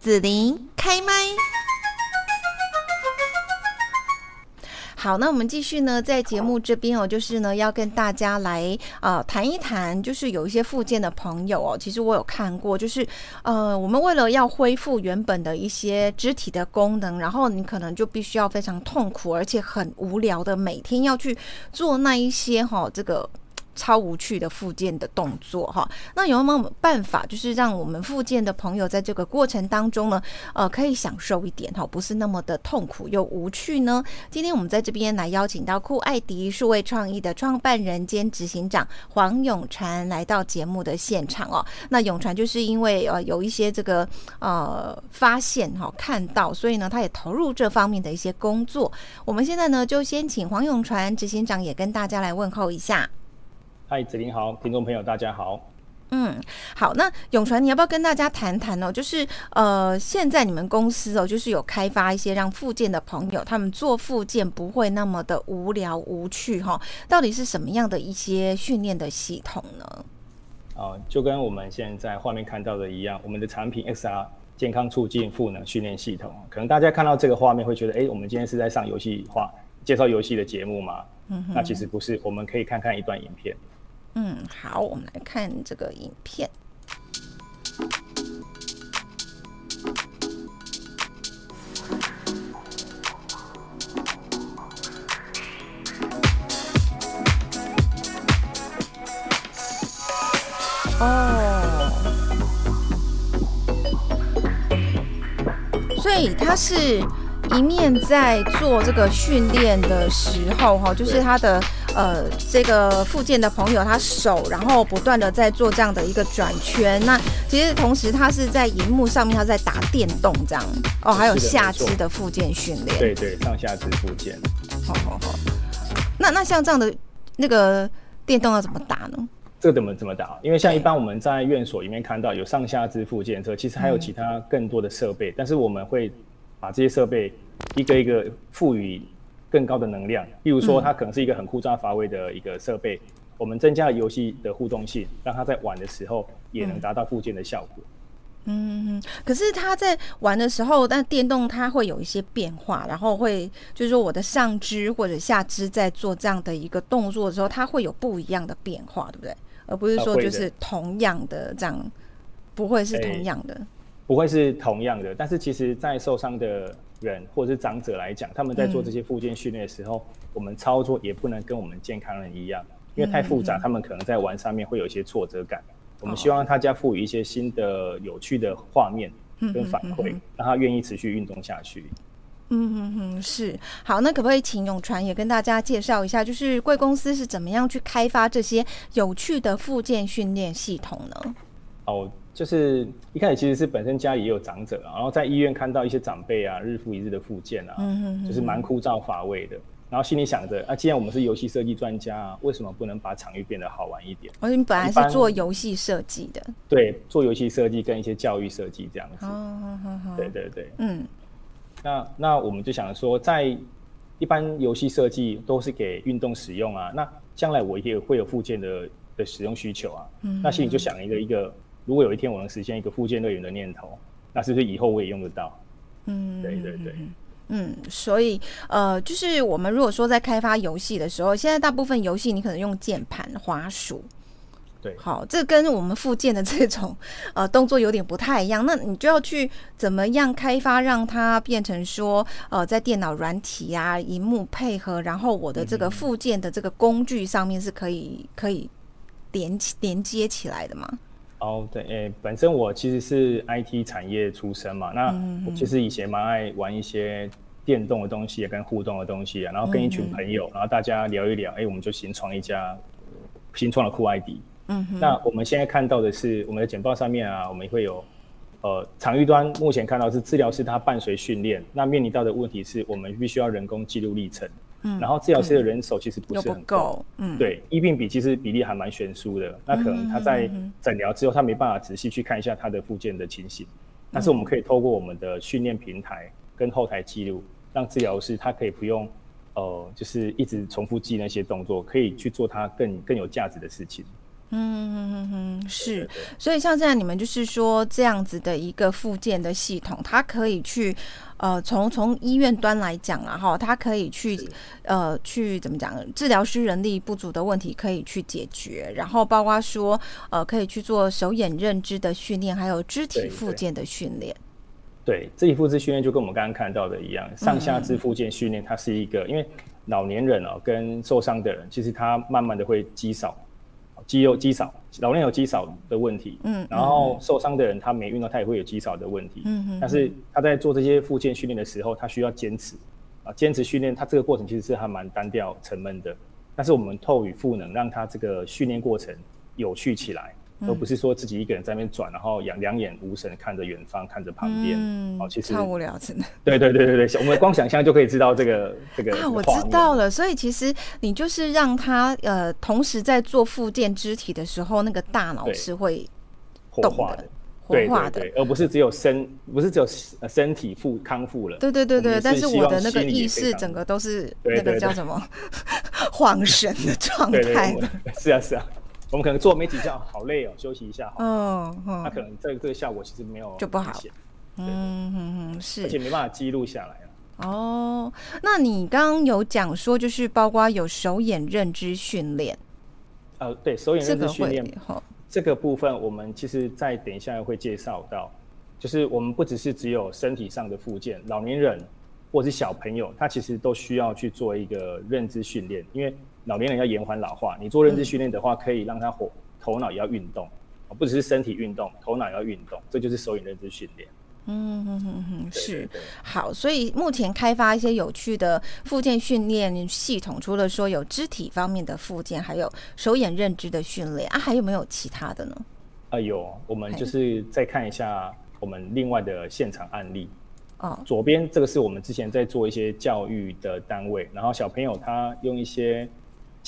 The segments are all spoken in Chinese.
紫琳开麦。好，那我们继续呢，在节目这边哦，就是呢，要跟大家来呃谈一谈，就是有一些复健的朋友哦，其实我有看过，就是呃，我们为了要恢复原本的一些肢体的功能，然后你可能就必须要非常痛苦，而且很无聊的每天要去做那一些哈、这个。超无趣的复健的动作哈，那有没有办法，就是让我们复健的朋友在这个过程当中呢，呃，可以享受一点哈，不是那么的痛苦又无趣呢？今天我们在这边来邀请到酷爱迪数位创意的创办人兼执行长黄永传来到节目的现场哦。那永传就是因为呃有一些这个呃发现哈，看到，所以呢，他也投入这方面的一些工作。我们现在呢，就先请黄永传执行长也跟大家来问候一下。嗨，子林好，听众朋友大家好。嗯，好，那永传，你要不要跟大家谈谈哦？就是呃，现在你们公司哦，就是有开发一些让复健的朋友，他们做复健不会那么的无聊无趣哈、哦。到底是什么样的一些训练的系统呢？哦，就跟我们现在画面看到的一样，我们的产品 XR 健康促进赋能训练系统，可能大家看到这个画面会觉得，哎，我们今天是在上游戏化介绍游戏的节目吗？嗯，那其实不是，我们可以看看一段影片。嗯，好，我们来看这个影片。哦，所以他是一面在做这个训练的时候，哈，就是他的。呃，这个附件的朋友，他手然后不断的在做这样的一个转圈，那其实同时他是在荧幕上面他在打电动这样哦，还有下肢的附件训练，对对，上下肢附件，好好好。那那像这样的那个电动要怎么打呢？这个怎么怎么打？因为像一般我们在院所里面看到有上下肢复健车，其实还有其他更多的设备，嗯、但是我们会把这些设备一个一个赋予。更高的能量，例如说，它可能是一个很枯燥乏味的一个设备，嗯、我们增加了游戏的互动性，让它在玩的时候也能达到附件的效果。嗯，可是他在玩的时候，但电动它会有一些变化，然后会就是说我的上肢或者下肢在做这样的一个动作的时候，它会有不一样的变化，对不对？而不是说就是同样的这样，不会是同样的。欸不会是同样的，但是其实，在受伤的人或者是长者来讲，他们在做这些附件训练的时候，嗯、我们操作也不能跟我们健康人一样，因为太复杂，嗯、他们可能在玩上面会有一些挫折感。嗯、我们希望大家赋予一些新的、有趣的画面跟反馈，嗯、让他愿意持续运动下去。嗯哼哼，是好，那可不可以请永传也跟大家介绍一下，就是贵公司是怎么样去开发这些有趣的附件训练系统呢？哦。就是一开始其实是本身家里也有长者，啊然后在医院看到一些长辈啊，日复一日的复健啊，嗯、哼哼就是蛮枯燥乏味的。然后心里想着，啊，既然我们是游戏设计专家啊，为什么不能把场域变得好玩一点？而且你本来是做游戏设计的，对，做游戏设计跟一些教育设计这样子。哦、对对对，嗯。那那我们就想说，在一般游戏设计都是给运动使用啊，那将来我也会有复健的的使用需求啊。嗯、那心里就想一个一个。如果有一天我能实现一个复健乐园的念头，那是不是以后我也用得到？嗯，对对对，嗯，所以呃，就是我们如果说在开发游戏的时候，现在大部分游戏你可能用键盘、滑鼠，对，好，这跟我们附件的这种呃动作有点不太一样。那你就要去怎么样开发，让它变成说呃，在电脑软体啊、荧幕配合，然后我的这个附件的这个工具上面是可以可以连起连接起来的吗？哦，对，诶、欸，本身我其实是 IT 产业出身嘛，那我其实以前蛮爱玩一些电动的东西，也跟互动的东西啊，然后跟一群朋友，嗯、然后大家聊一聊，哎、欸，我们就新创一家新创了酷爱迪。嗯哼，那我们现在看到的是我们的简报上面啊，我们会有呃场域端目前看到是治疗师他伴随训练，那面临到的问题是我们必须要人工记录历程。嗯，然后治疗师的人手其实不是很够，嗯，对，医病比其实比例还蛮悬殊的。那可能他在诊疗之后，他没办法仔细去看一下他的附件的情形。但是我们可以透过我们的训练平台跟后台记录，让治疗师他可以不用，呃，就是一直重复记那些动作，可以去做他更更有价值的事情。嗯嗯嗯，是。所以像现在，你们就是说这样子的一个附件的系统，它可以去。呃，从从医院端来讲啊，哈，它可以去呃去怎么讲，治疗师人力不足的问题可以去解决，然后包括说呃可以去做手眼认知的训练，还有肢体附件的训练。对，肢体复健训练就跟我们刚刚看到的一样，上下肢附件训练，它是一个、因为老年人哦跟受伤的人，其实他慢慢的会肌少。肌肉肌少，老练有肌少的问题，嗯，然后受伤的人他没运动，他也会有肌少的问题，嗯嗯，但是他在做这些复健训练的时候，他需要坚持，啊，坚持训练，他这个过程其实是还蛮单调沉闷的，但是我们透与赋能，让他这个训练过程有趣起来。而不是说自己一个人在那边转，然后两两眼无神看着远方，看着旁边，嗯，哦，其实超无聊，真的。对对对对对，我们光想象就可以知道这个这个啊，我知道了。所以其实你就是让他呃，同时在做复健肢体的时候，那个大脑是会活化，的活化的，而不是只有身，不是只有身体复康复了。对对对对，但是我的那个意识整个都是那个叫什么 恍神的状态。是啊是啊。我们可能做没几下，好累哦，休息一下好。嗯，那、嗯、可能这个这个效果其实没有就不好。嗯嗯嗯，是，而且没办法记录下来了。哦，那你刚刚有讲说，就是包括有手眼认知训练。呃，对，手眼认知训练，这个部分我们其实再等一下会介绍到，就是我们不只是只有身体上的附件，老年人或者是小朋友，他其实都需要去做一个认知训练，因为。老年人要延缓老化，你做认知训练的话，可以让他活头脑也要运动，不只是身体运动，头脑也要运动，这就是手眼认知训练。嗯哼哼哼，是好，所以目前开发一些有趣的附件训练系统，除了说有肢体方面的附件，还有手眼认知的训练啊，还有没有其他的呢？啊，有，我们就是再看一下我们另外的现场案例。哦，左边这个是我们之前在做一些教育的单位，然后小朋友他用一些。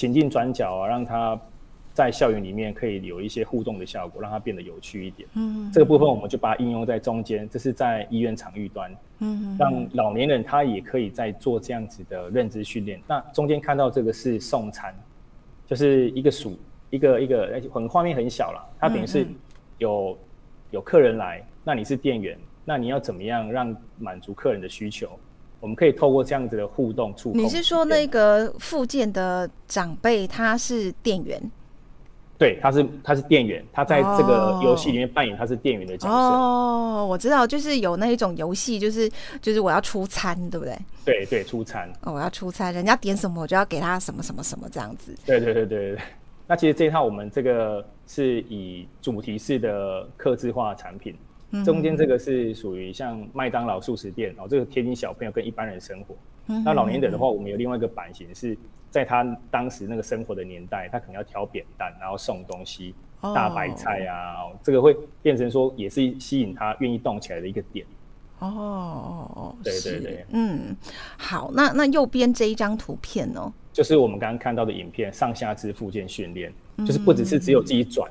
情境转角啊，让他在校园里面可以有一些互动的效果，让它变得有趣一点。嗯，这个部分我们就把它应用在中间，这是在医院场域端。嗯，让老年人他也可以在做这样子的认知训练。那中间看到这个是送餐，就是一个数，一个一个，很画面很小了。它等于是有有客人来，那你是店员，那你要怎么样让满足客人的需求？我们可以透过这样子的互动触碰。你是说那个附件的长辈他是店员？对，他是他是店员，他在这个游戏里面扮演他是店员的角色。哦，我知道，就是有那一种游戏，就是就是我要出餐，对不对？对对，出餐。哦，我要出餐，人家点什么我就要给他什么什么什么这样子。对对对对对。那其实这一套我们这个是以主题式的客制化产品。中间这个是属于像麦当劳素食店哦，这个贴近小朋友跟一般人生活。那老年人的话，我们有另外一个版型，是在他当时那个生活的年代，他可能要挑扁担，然后送东西，大白菜啊，这个会变成说也是吸引他愿意动起来的一个点。哦哦哦，对对对，嗯，好，那那右边这一张图片呢，就是我们刚刚看到的影片，上下肢附件训练，就是不只是只有自己转。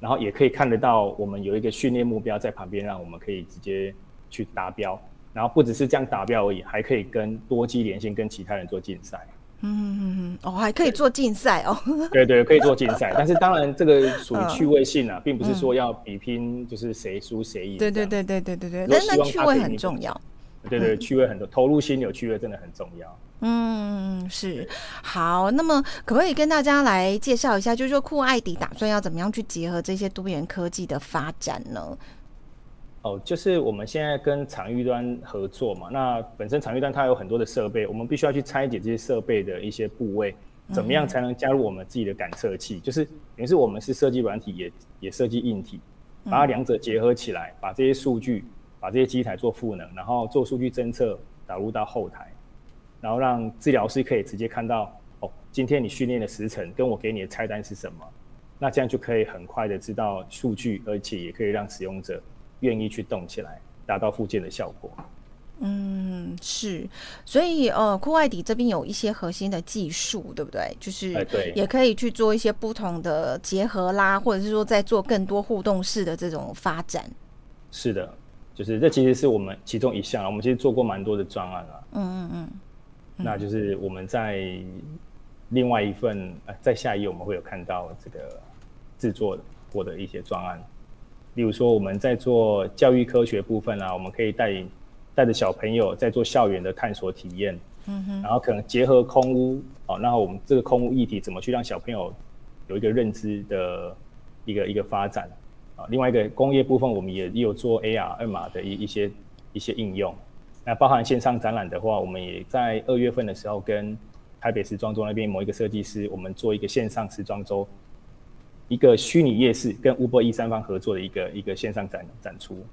然后也可以看得到，我们有一个训练目标在旁边，让我们可以直接去达标。然后不只是这样达标而已，还可以跟多机连线，跟其他人做竞赛。嗯嗯嗯，哦，还可以做竞赛哦。对对，可以做竞赛，但是当然这个属于趣味性啊，并不是说 要比拼，就是谁输谁赢。对对对对对对对，但是趣味很重要。对对，趣味很多，投入心有趣味真的很重要。嗯，是好。那么，可不可以跟大家来介绍一下，就是说酷爱迪打算要怎么样去结合这些多元科技的发展呢？哦，就是我们现在跟场域端合作嘛。那本身场域端它有很多的设备，我们必须要去拆解这些设备的一些部位，怎么样才能加入我们自己的感测器？嗯、就是等于是我们是设计软体，也也设计硬体，把它两者结合起来，把这些数据，把这些机台做赋能，然后做数据侦测，导入到后台。然后让治疗师可以直接看到哦，今天你训练的时程跟我给你的菜单是什么，那这样就可以很快的知道数据，而且也可以让使用者愿意去动起来，达到复健的效果。嗯，是，所以呃，酷爱底这边有一些核心的技术，对不对？就是也可以去做一些不同的结合啦，或者是说在做更多互动式的这种发展。是的，就是这其实是我们其中一项，我们其实做过蛮多的专案了。嗯嗯嗯。那就是我们在另外一份呃，在下一页我们会有看到这个制作过的一些专案。例如说，我们在做教育科学部分啊，我们可以带带着小朋友在做校园的探索体验，嗯哼，然后可能结合空屋，哦，那我们这个空屋议题怎么去让小朋友有一个认知的一个一个发展啊？另外一个工业部分，我们也也有做 AR 二码的一一些一些应用。那包含线上展览的话，我们也在二月份的时候跟台北时装周那边某一个设计师，我们做一个线上时装周。一个虚拟夜市跟 Uber E 三方合作的一个一个线上展展出，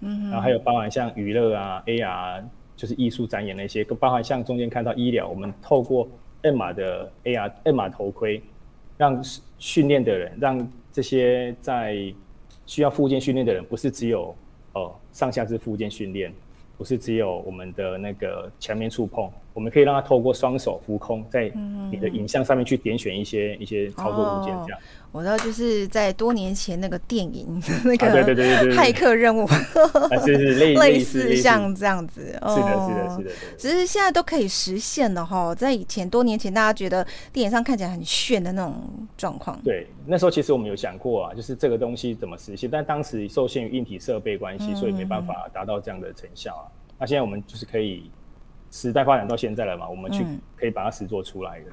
嗯，然后还有包含像娱乐啊、AR 就是艺术展演那些，包含像中间看到医疗，我们透过 M 码的 AR M 码头盔，让训练的人，让这些在需要附件训练的人，不是只有哦上下肢附件训练。不是只有我们的那个墙面触碰，我们可以让他透过双手浮空，在你的影像上面去点选一些、嗯、一些操作物件，这样。哦、我知道，就是在多年前那个电影那个对对对对骇客任务，是是类 类似像这样子。是的，是的，是的，是的。只是现在都可以实现了哈，在以前多年前，大家觉得电影上看起来很炫的那种状况。对，那时候其实我们有想过啊，就是这个东西怎么实现，但当时受限于硬体设备关系，嗯、所以没办法达到这样的成效啊。那现在我们就是可以，时代发展到现在了嘛，我们去可以把它实做出来的。嗯，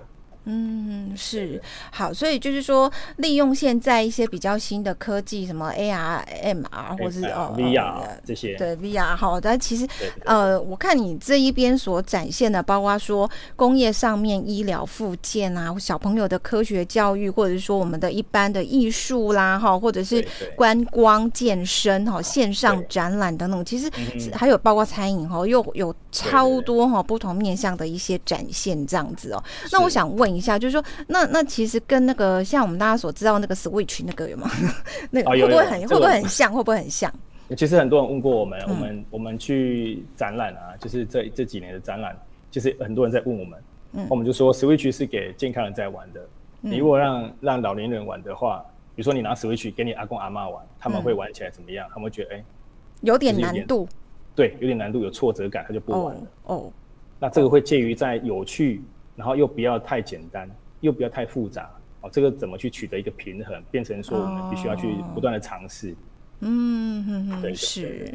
是。好，所以就是说，利用现在一些比较新的科技，什么 AR、MR，或是哦 VR 这些，对 VR 好，但其实呃，我看你这一边所展现的，包括说工业上面医疗附件啊，小朋友的科学教育，或者是说我们的一般的艺术啦，哈，或者是观光健身哈，线上展览等等，其实还有包括餐饮哈，又有超多哈不同面向的一些展现这样子哦。那我想问。一下，就是说，那那其实跟那个像我们大家所知道那个 Switch 那个有吗？那个会不会很、啊、会不会很像？会不会很像？其实很多人问过我们，嗯、我们我们去展览啊，就是这这几年的展览，就是很多人在问我们，嗯，我们就说 Switch 是给健康人在玩的。嗯、你如果让让老年人玩的话，比如说你拿 Switch 给你阿公阿妈玩，他们会玩起来怎么样？他们会觉得哎、欸，有点难度，对，有点难度，有挫折感，他就不玩了。哦，哦那这个会介于在有趣。然后又不要太简单，又不要太复杂，哦，这个怎么去取得一个平衡，变成说我们必须要去不断的尝试。哦、嗯哼哼，是。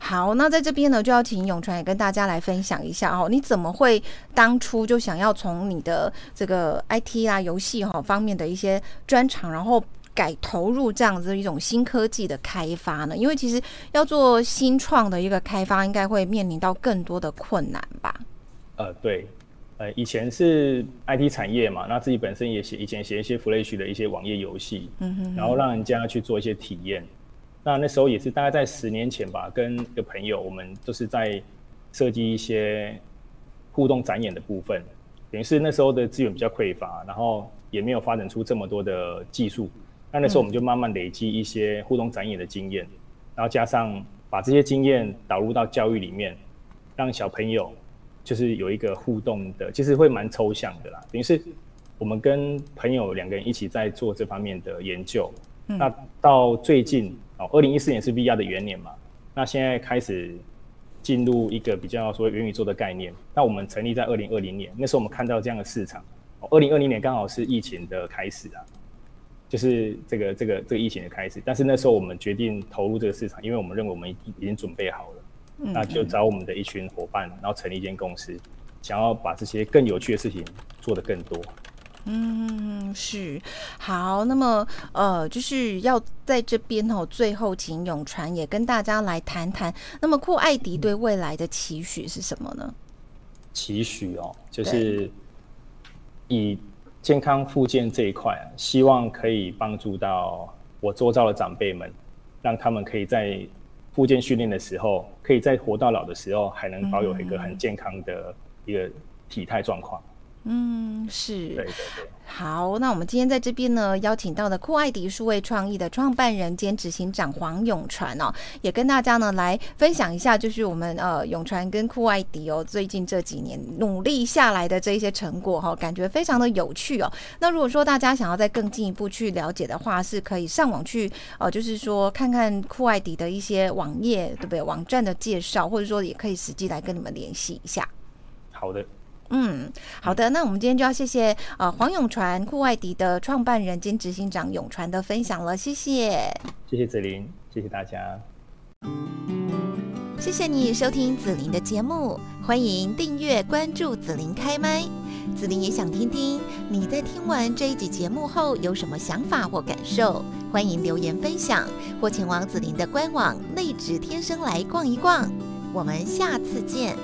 好，那在这边呢，就要请永传也跟大家来分享一下哦，你怎么会当初就想要从你的这个 IT 啊、游戏哈方面的一些专长，然后改投入这样子一种新科技的开发呢？因为其实要做新创的一个开发，应该会面临到更多的困难吧？呃，对。呃，以前是 IT 产业嘛，那自己本身也写，以前写一些 Flash 的一些网页游戏，嗯哼，然后让人家去做一些体验。那那时候也是大概在十年前吧，跟一个朋友，我们就是在设计一些互动展演的部分，等于是那时候的资源比较匮乏，然后也没有发展出这么多的技术。那那时候我们就慢慢累积一些互动展演的经验，然后加上把这些经验导入到教育里面，让小朋友。就是有一个互动的，其实会蛮抽象的啦。等于是我们跟朋友两个人一起在做这方面的研究。嗯、那到最近哦，二零一四年是 VR 的元年嘛，那现在开始进入一个比较说元宇宙的概念。那我们成立在二零二零年，那时候我们看到这样的市场。二零二零年刚好是疫情的开始啊，就是这个这个这个疫情的开始。但是那时候我们决定投入这个市场，因为我们认为我们已经准备好了。那就找我们的一群伙伴，然后成立一间公司，想要把这些更有趣的事情做得更多。嗯，是好。那么呃，就是要在这边哦，最后请永传也跟大家来谈谈。那么酷爱迪对未来的期许是什么呢？期许哦，就是以健康复健这一块，希望可以帮助到我周遭的长辈们，让他们可以在。复健训练的时候，可以在活到老的时候，还能保有一个很健康的一个体态状况。嗯，是。对对对。好，那我们今天在这边呢，邀请到的酷爱迪数位创意的创办人兼执行长黄永传哦，也跟大家呢来分享一下，就是我们呃永传跟酷爱迪哦，最近这几年努力下来的这一些成果哈、哦，感觉非常的有趣哦。那如果说大家想要再更进一步去了解的话，是可以上网去呃，就是说看看酷爱迪的一些网页，对不对？网站的介绍，或者说也可以实际来跟你们联系一下。好的。嗯，好的，那我们今天就要谢谢呃黄永传酷外迪的创办人兼执行长永传的分享了，谢谢，谢谢子琳，谢谢大家，谢谢你收听子琳的节目，欢迎订阅关注子琳开麦，子琳也想听听你在听完这一集节目后有什么想法或感受，欢迎留言分享或前往子琳的官网内职天生来逛一逛，我们下次见。